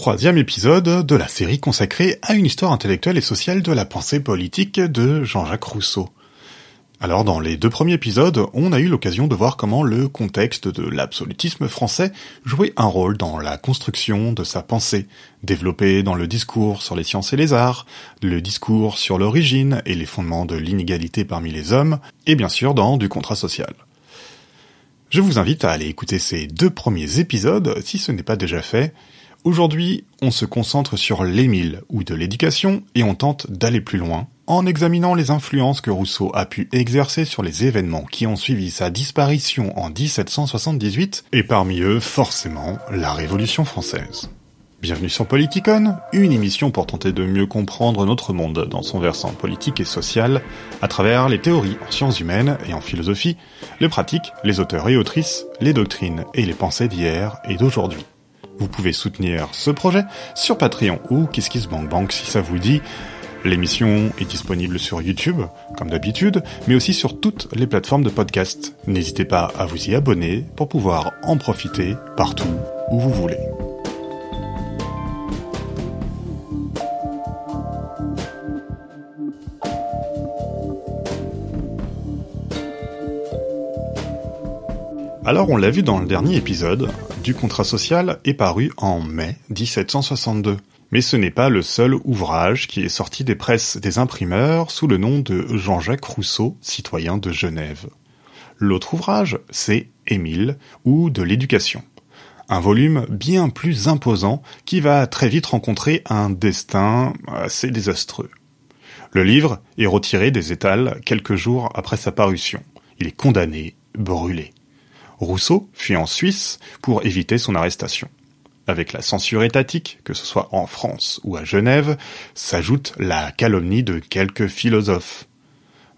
troisième épisode de la série consacrée à une histoire intellectuelle et sociale de la pensée politique de Jean-Jacques Rousseau. Alors dans les deux premiers épisodes, on a eu l'occasion de voir comment le contexte de l'absolutisme français jouait un rôle dans la construction de sa pensée, développée dans le discours sur les sciences et les arts, le discours sur l'origine et les fondements de l'inégalité parmi les hommes, et bien sûr dans du contrat social. Je vous invite à aller écouter ces deux premiers épisodes si ce n'est pas déjà fait, Aujourd'hui, on se concentre sur l'émile ou de l'éducation et on tente d'aller plus loin en examinant les influences que Rousseau a pu exercer sur les événements qui ont suivi sa disparition en 1778 et parmi eux forcément la Révolution française. Bienvenue sur Politicon, une émission pour tenter de mieux comprendre notre monde dans son versant politique et social à travers les théories en sciences humaines et en philosophie, les pratiques, les auteurs et autrices, les doctrines et les pensées d'hier et d'aujourd'hui. Vous pouvez soutenir ce projet sur Patreon ou KissKissBankBank si ça vous dit. L'émission est disponible sur YouTube, comme d'habitude, mais aussi sur toutes les plateformes de podcast. N'hésitez pas à vous y abonner pour pouvoir en profiter partout où vous voulez. Alors on l'a vu dans le dernier épisode, du contrat social est paru en mai 1762. Mais ce n'est pas le seul ouvrage qui est sorti des presses des imprimeurs sous le nom de Jean-Jacques Rousseau, citoyen de Genève. L'autre ouvrage, c'est Émile, ou de l'éducation. Un volume bien plus imposant qui va très vite rencontrer un destin assez désastreux. Le livre est retiré des étals quelques jours après sa parution. Il est condamné, brûlé. Rousseau fuit en Suisse pour éviter son arrestation. Avec la censure étatique, que ce soit en France ou à Genève, s'ajoute la calomnie de quelques philosophes.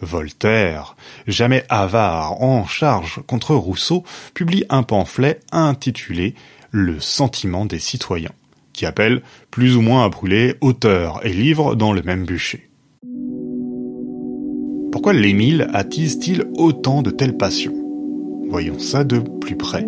Voltaire, jamais avare en charge contre Rousseau, publie un pamphlet intitulé Le sentiment des citoyens, qui appelle plus ou moins à brûler auteurs et livres dans le même bûcher. Pourquoi l'Émile attise-t-il autant de telles passions? Voyons ça de plus près.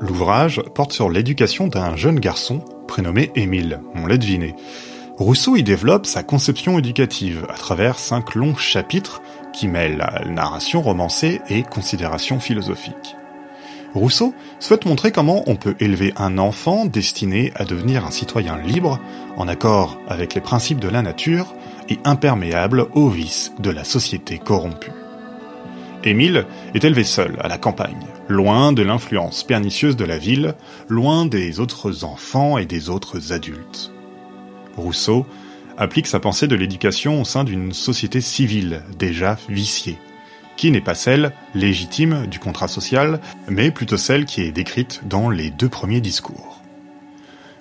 L'ouvrage porte sur l'éducation d'un jeune garçon prénommé Émile, on l'a deviné. Rousseau y développe sa conception éducative à travers cinq longs chapitres qui mêlent narration romancée et considération philosophique. Rousseau souhaite montrer comment on peut élever un enfant destiné à devenir un citoyen libre, en accord avec les principes de la nature et imperméable aux vices de la société corrompue. Émile est élevé seul à la campagne, loin de l'influence pernicieuse de la ville, loin des autres enfants et des autres adultes. Rousseau applique sa pensée de l'éducation au sein d'une société civile déjà viciée, qui n'est pas celle légitime du contrat social, mais plutôt celle qui est décrite dans les deux premiers discours.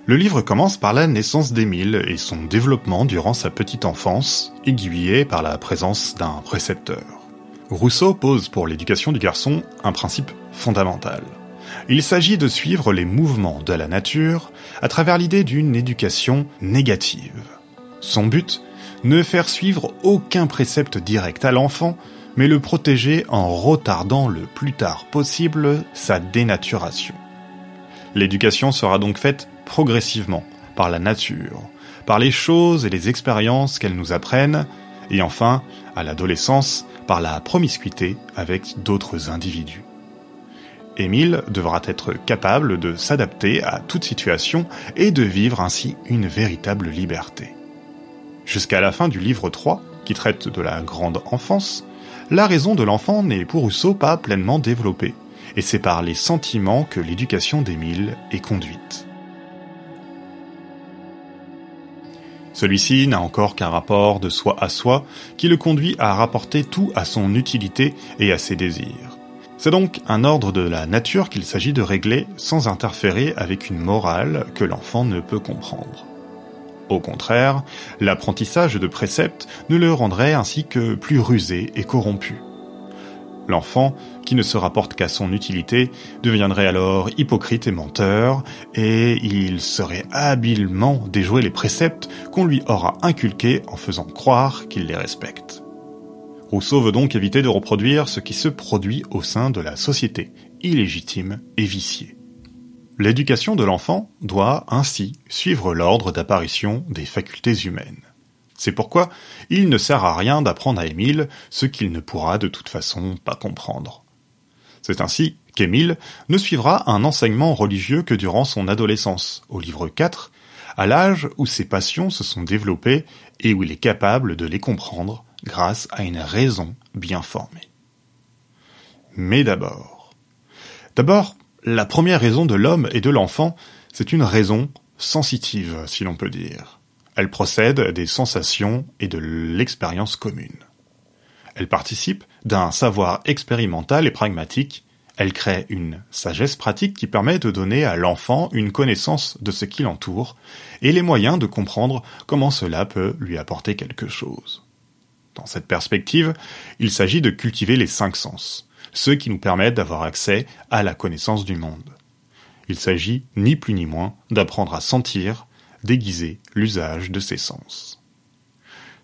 Le livre commence par la naissance d'Émile et son développement durant sa petite enfance, aiguillé par la présence d'un précepteur. Rousseau pose pour l'éducation du garçon un principe fondamental. Il s'agit de suivre les mouvements de la nature à travers l'idée d'une éducation négative. Son but Ne faire suivre aucun précepte direct à l'enfant, mais le protéger en retardant le plus tard possible sa dénaturation. L'éducation sera donc faite progressivement, par la nature, par les choses et les expériences qu'elles nous apprennent, et enfin, à l'adolescence, par la promiscuité avec d'autres individus. Émile devra être capable de s'adapter à toute situation et de vivre ainsi une véritable liberté. Jusqu'à la fin du livre 3, qui traite de la grande enfance, la raison de l'enfant n'est pour Rousseau pas pleinement développée, et c'est par les sentiments que l'éducation d'Émile est conduite. Celui-ci n'a encore qu'un rapport de soi à soi qui le conduit à rapporter tout à son utilité et à ses désirs. C'est donc un ordre de la nature qu'il s'agit de régler sans interférer avec une morale que l'enfant ne peut comprendre. Au contraire, l'apprentissage de préceptes ne le rendrait ainsi que plus rusé et corrompu. L'enfant, qui ne se rapporte qu'à son utilité, deviendrait alors hypocrite et menteur, et il serait habilement déjouer les préceptes qu'on lui aura inculqués en faisant croire qu'il les respecte. Rousseau veut donc éviter de reproduire ce qui se produit au sein de la société, illégitime et vicié. L'éducation de l'enfant doit ainsi suivre l'ordre d'apparition des facultés humaines. C'est pourquoi il ne sert à rien d'apprendre à Émile ce qu'il ne pourra de toute façon pas comprendre. C'est ainsi qu'Émile ne suivra un enseignement religieux que durant son adolescence, au livre 4, à l'âge où ses passions se sont développées et où il est capable de les comprendre grâce à une raison bien formée. Mais d'abord. D'abord, la première raison de l'homme et de l'enfant, c'est une raison sensitive, si l'on peut dire. Elle procède des sensations et de l'expérience commune. Elle participe d'un savoir expérimental et pragmatique elle crée une sagesse pratique qui permet de donner à l'enfant une connaissance de ce qui l'entoure et les moyens de comprendre comment cela peut lui apporter quelque chose. Dans cette perspective, il s'agit de cultiver les cinq sens, ceux qui nous permettent d'avoir accès à la connaissance du monde. Il s'agit, ni plus ni moins, d'apprendre à sentir, déguiser l'usage de ces sens.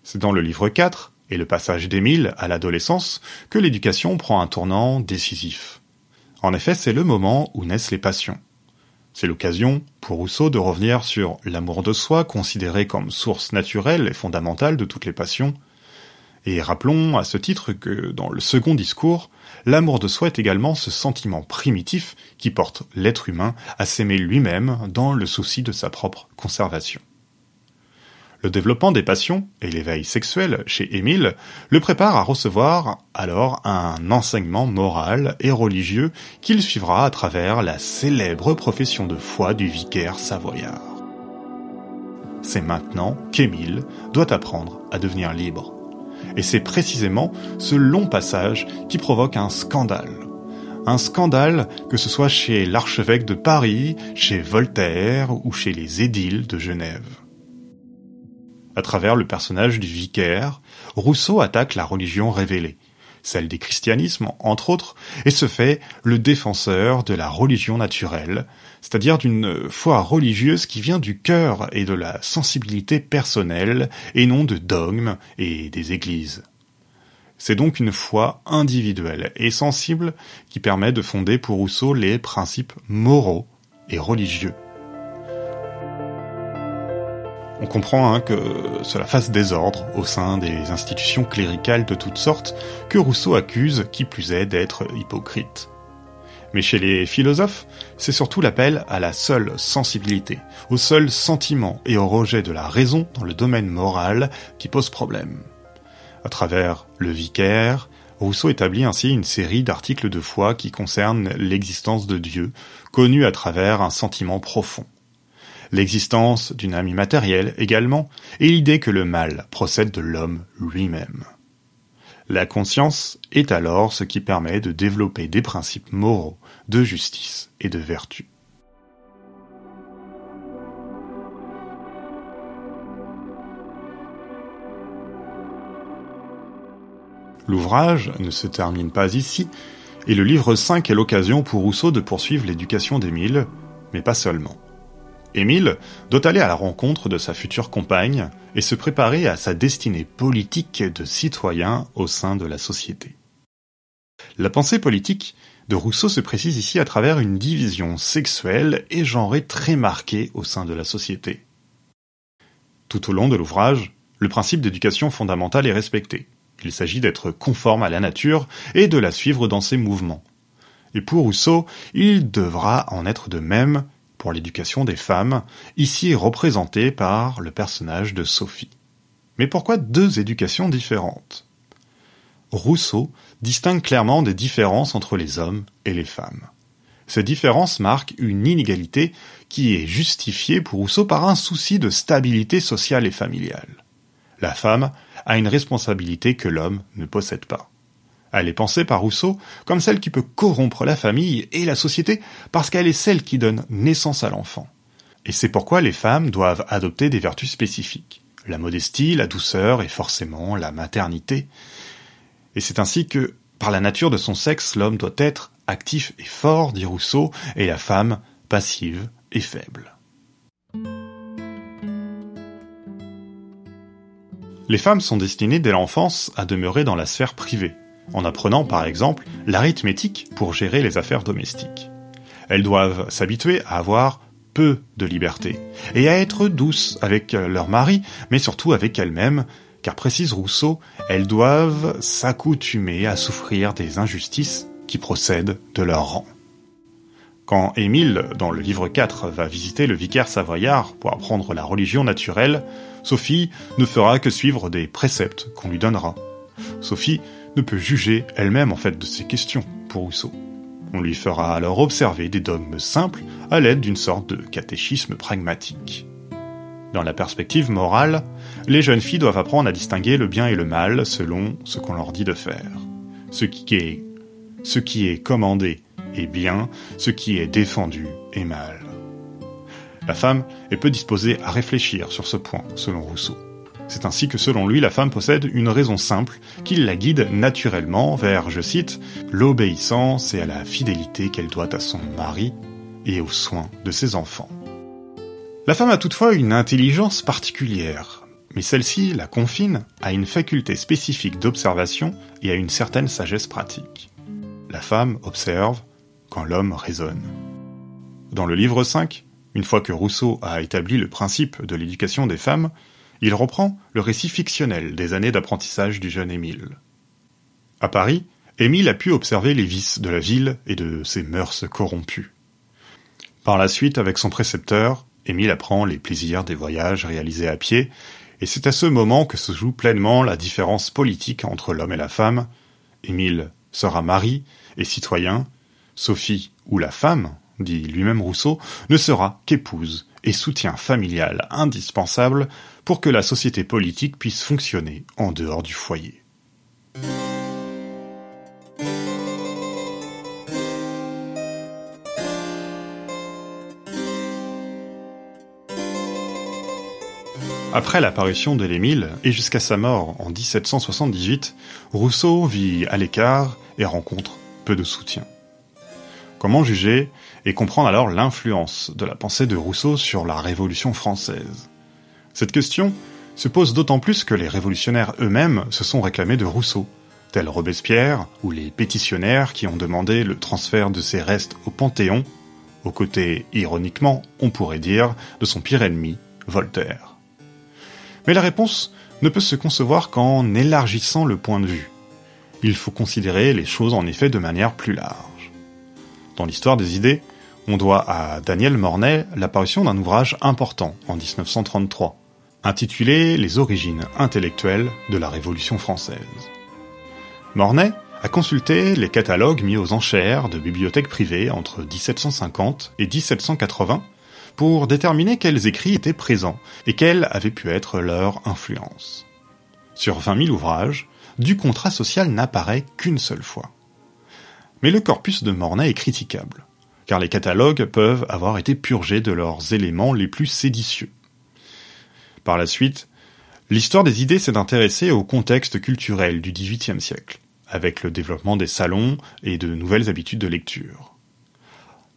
C'est dans le livre 4, et le passage d'Émile à l'adolescence, que l'éducation prend un tournant décisif. En effet, c'est le moment où naissent les passions. C'est l'occasion pour Rousseau de revenir sur l'amour de soi, considéré comme source naturelle et fondamentale de toutes les passions. Et rappelons à ce titre que dans le second discours, l'amour de soi est également ce sentiment primitif qui porte l'être humain à s'aimer lui-même dans le souci de sa propre conservation. Le développement des passions et l'éveil sexuel chez Émile le prépare à recevoir alors un enseignement moral et religieux qu'il suivra à travers la célèbre profession de foi du vicaire savoyard. C'est maintenant qu'Émile doit apprendre à devenir libre. Et c'est précisément ce long passage qui provoque un scandale. Un scandale que ce soit chez l'archevêque de Paris, chez Voltaire ou chez les édiles de Genève. À travers le personnage du vicaire, Rousseau attaque la religion révélée, celle des christianismes entre autres, et se fait le défenseur de la religion naturelle, c'est-à-dire d'une foi religieuse qui vient du cœur et de la sensibilité personnelle, et non de dogmes et des églises. C'est donc une foi individuelle et sensible qui permet de fonder pour Rousseau les principes moraux et religieux. On comprend hein, que cela fasse désordre au sein des institutions cléricales de toutes sortes que Rousseau accuse, qui plus est, d'être hypocrite. Mais chez les philosophes, c'est surtout l'appel à la seule sensibilité, au seul sentiment et au rejet de la raison dans le domaine moral qui pose problème. À travers le vicaire, Rousseau établit ainsi une série d'articles de foi qui concernent l'existence de Dieu, connue à travers un sentiment profond l'existence d'une âme immatérielle également, et l'idée que le mal procède de l'homme lui-même. La conscience est alors ce qui permet de développer des principes moraux, de justice et de vertu. L'ouvrage ne se termine pas ici, et le livre 5 est l'occasion pour Rousseau de poursuivre l'éducation d'Émile, mais pas seulement. Émile doit aller à la rencontre de sa future compagne et se préparer à sa destinée politique de citoyen au sein de la société. La pensée politique de Rousseau se précise ici à travers une division sexuelle et genrée très marquée au sein de la société. Tout au long de l'ouvrage, le principe d'éducation fondamentale est respecté. Il s'agit d'être conforme à la nature et de la suivre dans ses mouvements. Et pour Rousseau, il devra en être de même pour l'éducation des femmes, ici est représenté par le personnage de Sophie. Mais pourquoi deux éducations différentes? Rousseau distingue clairement des différences entre les hommes et les femmes. Ces différences marquent une inégalité qui est justifiée pour Rousseau par un souci de stabilité sociale et familiale. La femme a une responsabilité que l'homme ne possède pas. Elle est pensée par Rousseau comme celle qui peut corrompre la famille et la société parce qu'elle est celle qui donne naissance à l'enfant. Et c'est pourquoi les femmes doivent adopter des vertus spécifiques. La modestie, la douceur et forcément la maternité. Et c'est ainsi que, par la nature de son sexe, l'homme doit être actif et fort, dit Rousseau, et la femme passive et faible. Les femmes sont destinées dès l'enfance à demeurer dans la sphère privée, en apprenant par exemple l'arithmétique pour gérer les affaires domestiques. Elles doivent s'habituer à avoir peu de liberté et à être douces avec leur mari, mais surtout avec elles-mêmes, car précise Rousseau, elles doivent s'accoutumer à souffrir des injustices qui procèdent de leur rang. Quand Émile, dans le livre 4, va visiter le vicaire savoyard pour apprendre la religion naturelle, Sophie ne fera que suivre des préceptes qu'on lui donnera. Sophie peut juger elle-même en fait de ces questions pour Rousseau. On lui fera alors observer des dogmes simples à l'aide d'une sorte de catéchisme pragmatique. Dans la perspective morale, les jeunes filles doivent apprendre à distinguer le bien et le mal selon ce qu'on leur dit de faire. Ce qui est commandé est bien, ce qui est défendu est mal. La femme est peu disposée à réfléchir sur ce point, selon Rousseau. C'est ainsi que selon lui, la femme possède une raison simple qui la guide naturellement vers, je cite, l'obéissance et à la fidélité qu'elle doit à son mari et aux soins de ses enfants. La femme a toutefois une intelligence particulière, mais celle-ci la confine à une faculté spécifique d'observation et à une certaine sagesse pratique. La femme observe quand l'homme raisonne. Dans le livre 5, une fois que Rousseau a établi le principe de l'éducation des femmes, il reprend le récit fictionnel des années d'apprentissage du jeune Émile. À Paris, Émile a pu observer les vices de la ville et de ses mœurs corrompues. Par la suite, avec son précepteur, Émile apprend les plaisirs des voyages réalisés à pied, et c'est à ce moment que se joue pleinement la différence politique entre l'homme et la femme. Émile sera mari et citoyen, Sophie ou la femme, dit lui-même Rousseau, ne sera qu'épouse et soutien familial indispensable pour que la société politique puisse fonctionner en dehors du foyer. Après l'apparition de l'Émile et jusqu'à sa mort en 1778, Rousseau vit à l'écart et rencontre peu de soutien. Comment juger et comprendre alors l'influence de la pensée de Rousseau sur la Révolution française? Cette question se pose d'autant plus que les révolutionnaires eux-mêmes se sont réclamés de Rousseau, tels Robespierre ou les pétitionnaires qui ont demandé le transfert de ses restes au Panthéon, aux côtés, ironiquement, on pourrait dire, de son pire ennemi, Voltaire. Mais la réponse ne peut se concevoir qu'en élargissant le point de vue. Il faut considérer les choses en effet de manière plus large. Dans l'histoire des idées, on doit à Daniel Mornay l'apparition d'un ouvrage important en 1933, intitulé Les origines intellectuelles de la Révolution française. Mornay a consulté les catalogues mis aux enchères de bibliothèques privées entre 1750 et 1780 pour déterminer quels écrits étaient présents et quelle avait pu être leur influence. Sur 20 000 ouvrages, du contrat social n'apparaît qu'une seule fois. Mais le corpus de Mornay est critiquable, car les catalogues peuvent avoir été purgés de leurs éléments les plus séditieux. Par la suite, l'histoire des idées s'est intéressée au contexte culturel du XVIIIe siècle, avec le développement des salons et de nouvelles habitudes de lecture.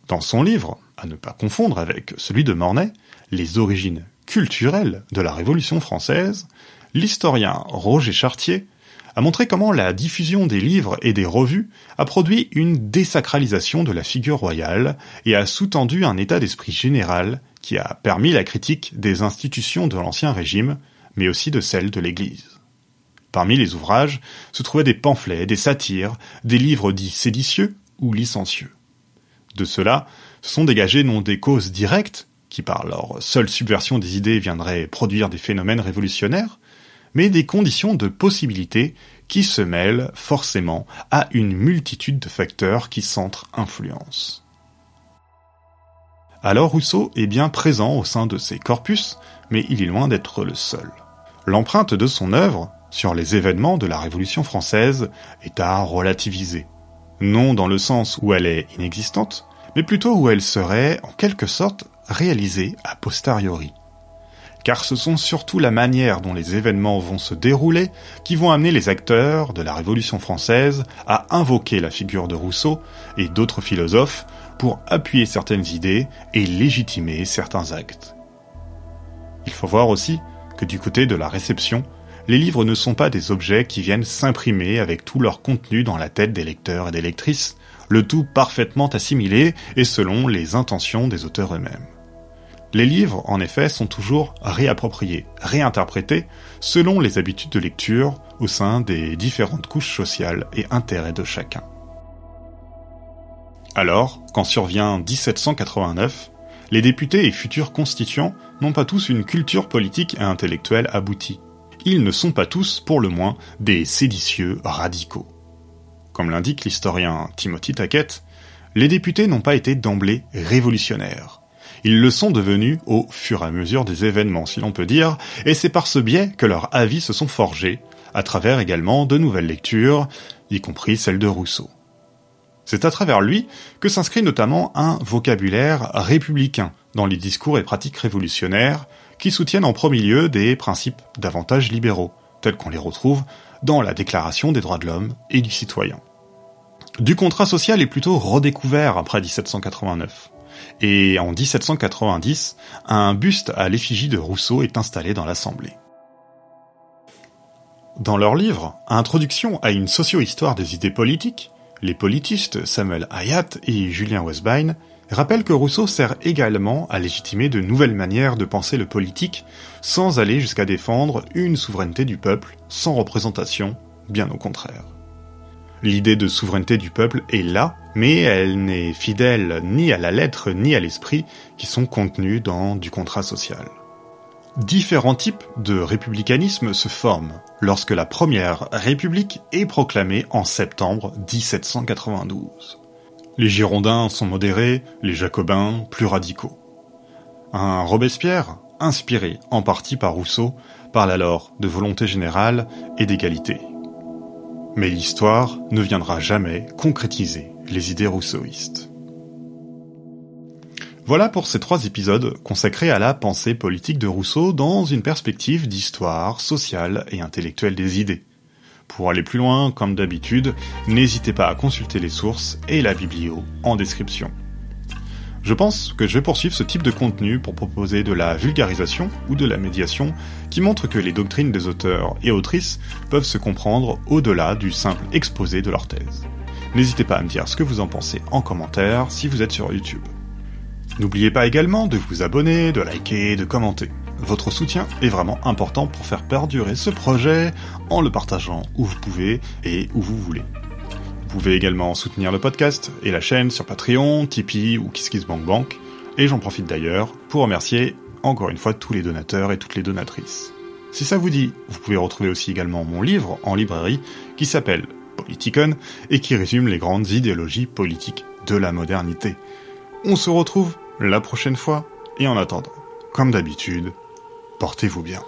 Dans son livre, à ne pas confondre avec celui de Mornay, Les origines culturelles de la Révolution française, l'historien Roger Chartier a montré comment la diffusion des livres et des revues a produit une désacralisation de la figure royale et a sous-tendu un état d'esprit général qui a permis la critique des institutions de l'Ancien Régime, mais aussi de celles de l'Église. Parmi les ouvrages se trouvaient des pamphlets, des satires, des livres dits séditieux ou licencieux. De cela se sont dégagées non des causes directes, qui par leur seule subversion des idées viendraient produire des phénomènes révolutionnaires, mais des conditions de possibilité qui se mêlent forcément à une multitude de facteurs qui s'entre-influencent. Alors Rousseau est bien présent au sein de ces corpus, mais il est loin d'être le seul. L'empreinte de son œuvre sur les événements de la Révolution française est à relativiser. Non dans le sens où elle est inexistante, mais plutôt où elle serait, en quelque sorte, réalisée a posteriori car ce sont surtout la manière dont les événements vont se dérouler qui vont amener les acteurs de la Révolution française à invoquer la figure de Rousseau et d'autres philosophes pour appuyer certaines idées et légitimer certains actes. Il faut voir aussi que du côté de la réception, les livres ne sont pas des objets qui viennent s'imprimer avec tout leur contenu dans la tête des lecteurs et des lectrices, le tout parfaitement assimilé et selon les intentions des auteurs eux-mêmes. Les livres, en effet, sont toujours réappropriés, réinterprétés, selon les habitudes de lecture au sein des différentes couches sociales et intérêts de chacun. Alors, quand survient 1789, les députés et futurs constituants n'ont pas tous une culture politique et intellectuelle aboutie. Ils ne sont pas tous, pour le moins, des séditieux radicaux. Comme l'indique l'historien Timothy Tackett, les députés n'ont pas été d'emblée révolutionnaires. Ils le sont devenus au fur et à mesure des événements, si l'on peut dire, et c'est par ce biais que leurs avis se sont forgés, à travers également de nouvelles lectures, y compris celle de Rousseau. C'est à travers lui que s'inscrit notamment un vocabulaire républicain dans les discours et pratiques révolutionnaires qui soutiennent en premier lieu des principes davantage libéraux, tels qu'on les retrouve dans la Déclaration des droits de l'homme et du citoyen. Du contrat social est plutôt redécouvert après 1789. Et en 1790, un buste à l'effigie de Rousseau est installé dans l'Assemblée. Dans leur livre Introduction à une socio-histoire des idées politiques, les politistes Samuel Hayat et Julien Westbein rappellent que Rousseau sert également à légitimer de nouvelles manières de penser le politique sans aller jusqu'à défendre une souveraineté du peuple sans représentation, bien au contraire. L'idée de souveraineté du peuple est là, mais elle n'est fidèle ni à la lettre ni à l'esprit qui sont contenus dans du contrat social. Différents types de républicanisme se forment lorsque la première République est proclamée en septembre 1792. Les Girondins sont modérés, les Jacobins plus radicaux. Un Robespierre, inspiré en partie par Rousseau, parle alors de volonté générale et d'égalité. Mais l'histoire ne viendra jamais concrétiser les idées rousseauistes. Voilà pour ces trois épisodes consacrés à la pensée politique de Rousseau dans une perspective d'histoire sociale et intellectuelle des idées. Pour aller plus loin, comme d'habitude, n'hésitez pas à consulter les sources et la biblio en description. Je pense que je vais poursuivre ce type de contenu pour proposer de la vulgarisation ou de la médiation qui montre que les doctrines des auteurs et autrices peuvent se comprendre au-delà du simple exposé de leur thèse. N'hésitez pas à me dire ce que vous en pensez en commentaire si vous êtes sur YouTube. N'oubliez pas également de vous abonner, de liker, de commenter. Votre soutien est vraiment important pour faire perdurer ce projet en le partageant où vous pouvez et où vous voulez. Vous pouvez également soutenir le podcast et la chaîne sur Patreon, Tipeee ou KissKissBankBank. Et j'en profite d'ailleurs pour remercier encore une fois tous les donateurs et toutes les donatrices. Si ça vous dit, vous pouvez retrouver aussi également mon livre en librairie qui s'appelle Politicon et qui résume les grandes idéologies politiques de la modernité. On se retrouve la prochaine fois et en attendant, comme d'habitude, portez-vous bien.